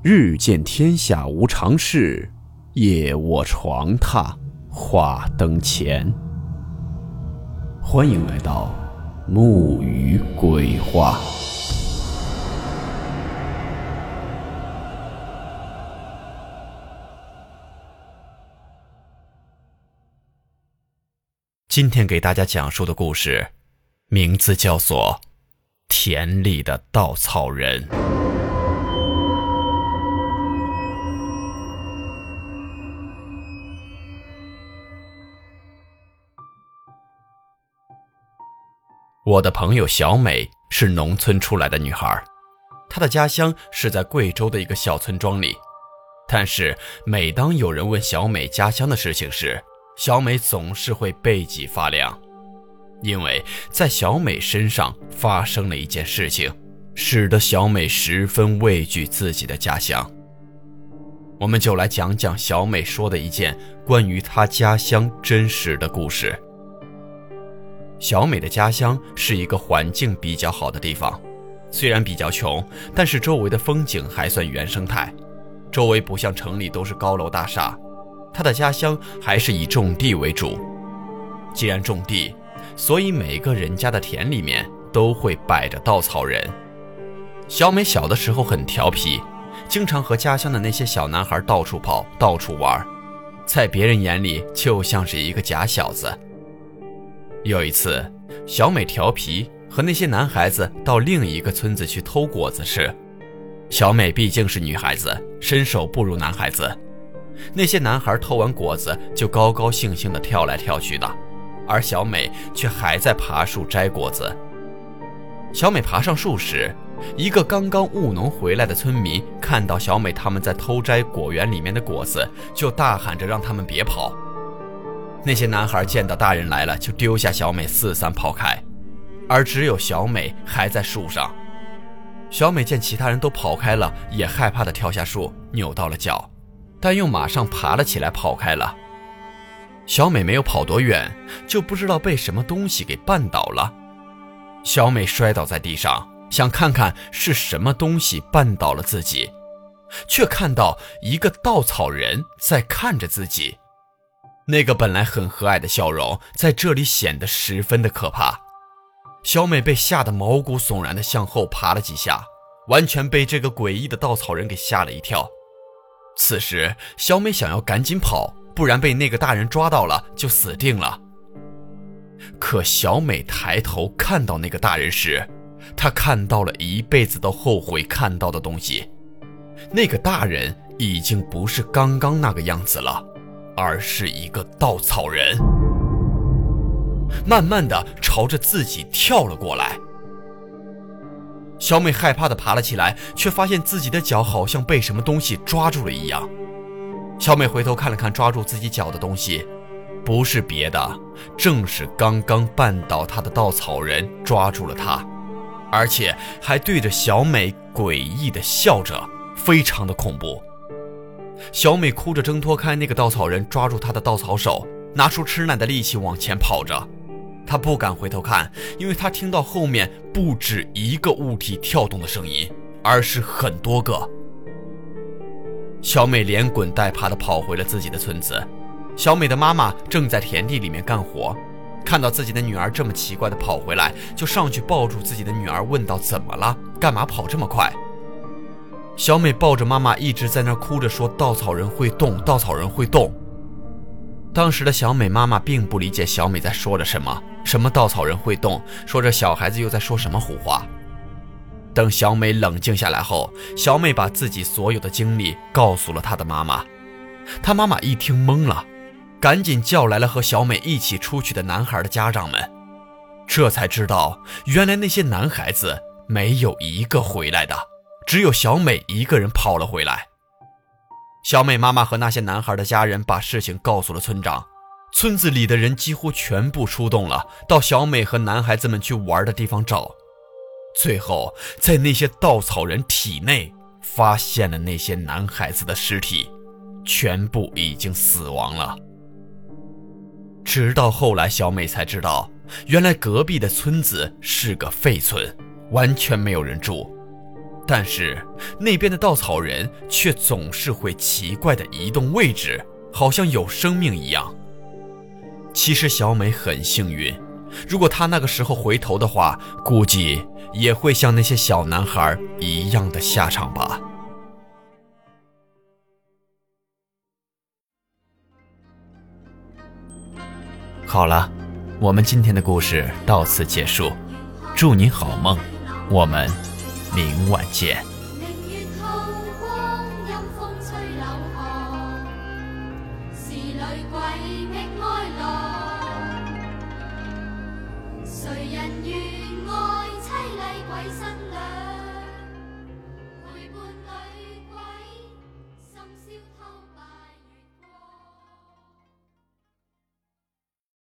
日见天下无常事，夜卧床榻话灯前。欢迎来到木鱼鬼话。今天给大家讲述的故事，名字叫做《田里的稻草人》。我的朋友小美是农村出来的女孩，她的家乡是在贵州的一个小村庄里。但是每当有人问小美家乡的事情时，小美总是会背脊发凉，因为在小美身上发生了一件事情，使得小美十分畏惧自己的家乡。我们就来讲讲小美说的一件关于她家乡真实的故事。小美的家乡是一个环境比较好的地方，虽然比较穷，但是周围的风景还算原生态。周围不像城里都是高楼大厦，她的家乡还是以种地为主。既然种地，所以每个人家的田里面都会摆着稻草人。小美小的时候很调皮，经常和家乡的那些小男孩到处跑、到处玩，在别人眼里就像是一个假小子。有一次，小美调皮，和那些男孩子到另一个村子去偷果子吃。小美毕竟是女孩子，身手不如男孩子。那些男孩偷完果子就高高兴兴地跳来跳去的，而小美却还在爬树摘果子。小美爬上树时，一个刚刚务农回来的村民看到小美他们在偷摘果园里面的果子，就大喊着让他们别跑。那些男孩见到大人来了，就丢下小美四散跑开，而只有小美还在树上。小美见其他人都跑开了，也害怕的跳下树，扭到了脚，但又马上爬了起来，跑开了。小美没有跑多远，就不知道被什么东西给绊倒了。小美摔倒在地上，想看看是什么东西绊倒了自己，却看到一个稻草人在看着自己。那个本来很和蔼的笑容，在这里显得十分的可怕。小美被吓得毛骨悚然的向后爬了几下，完全被这个诡异的稻草人给吓了一跳。此时，小美想要赶紧跑，不然被那个大人抓到了就死定了。可小美抬头看到那个大人时，她看到了一辈子都后悔看到的东西。那个大人已经不是刚刚那个样子了。而是一个稻草人，慢慢的朝着自己跳了过来。小美害怕的爬了起来，却发现自己的脚好像被什么东西抓住了一样。小美回头看了看抓住自己脚的东西，不是别的，正是刚刚绊倒她的稻草人抓住了她，而且还对着小美诡异的笑着，非常的恐怖。小美哭着挣脱开那个稻草人，抓住他的稻草手，拿出吃奶的力气往前跑着。她不敢回头看，因为她听到后面不止一个物体跳动的声音，而是很多个。小美连滚带爬地跑回了自己的村子。小美的妈妈正在田地里面干活，看到自己的女儿这么奇怪地跑回来，就上去抱住自己的女儿，问道：“怎么了？干嘛跑这么快？”小美抱着妈妈一直在那哭着说：“稻草人会动，稻草人会动。”当时的小美妈妈并不理解小美在说着什么，什么稻草人会动，说着小孩子又在说什么胡话。等小美冷静下来后，小美把自己所有的经历告诉了她的妈妈。她妈妈一听懵了，赶紧叫来了和小美一起出去的男孩的家长们，这才知道原来那些男孩子没有一个回来的。只有小美一个人跑了回来。小美妈妈和那些男孩的家人把事情告诉了村长，村子里的人几乎全部出动了，到小美和男孩子们去玩的地方找。最后，在那些稻草人体内发现了那些男孩子的尸体，全部已经死亡了。直到后来，小美才知道，原来隔壁的村子是个废村，完全没有人住。但是那边的稻草人却总是会奇怪的移动位置，好像有生命一样。其实小美很幸运，如果她那个时候回头的话，估计也会像那些小男孩一样的下场吧。好了，我们今天的故事到此结束，祝你好梦，我们明晚见。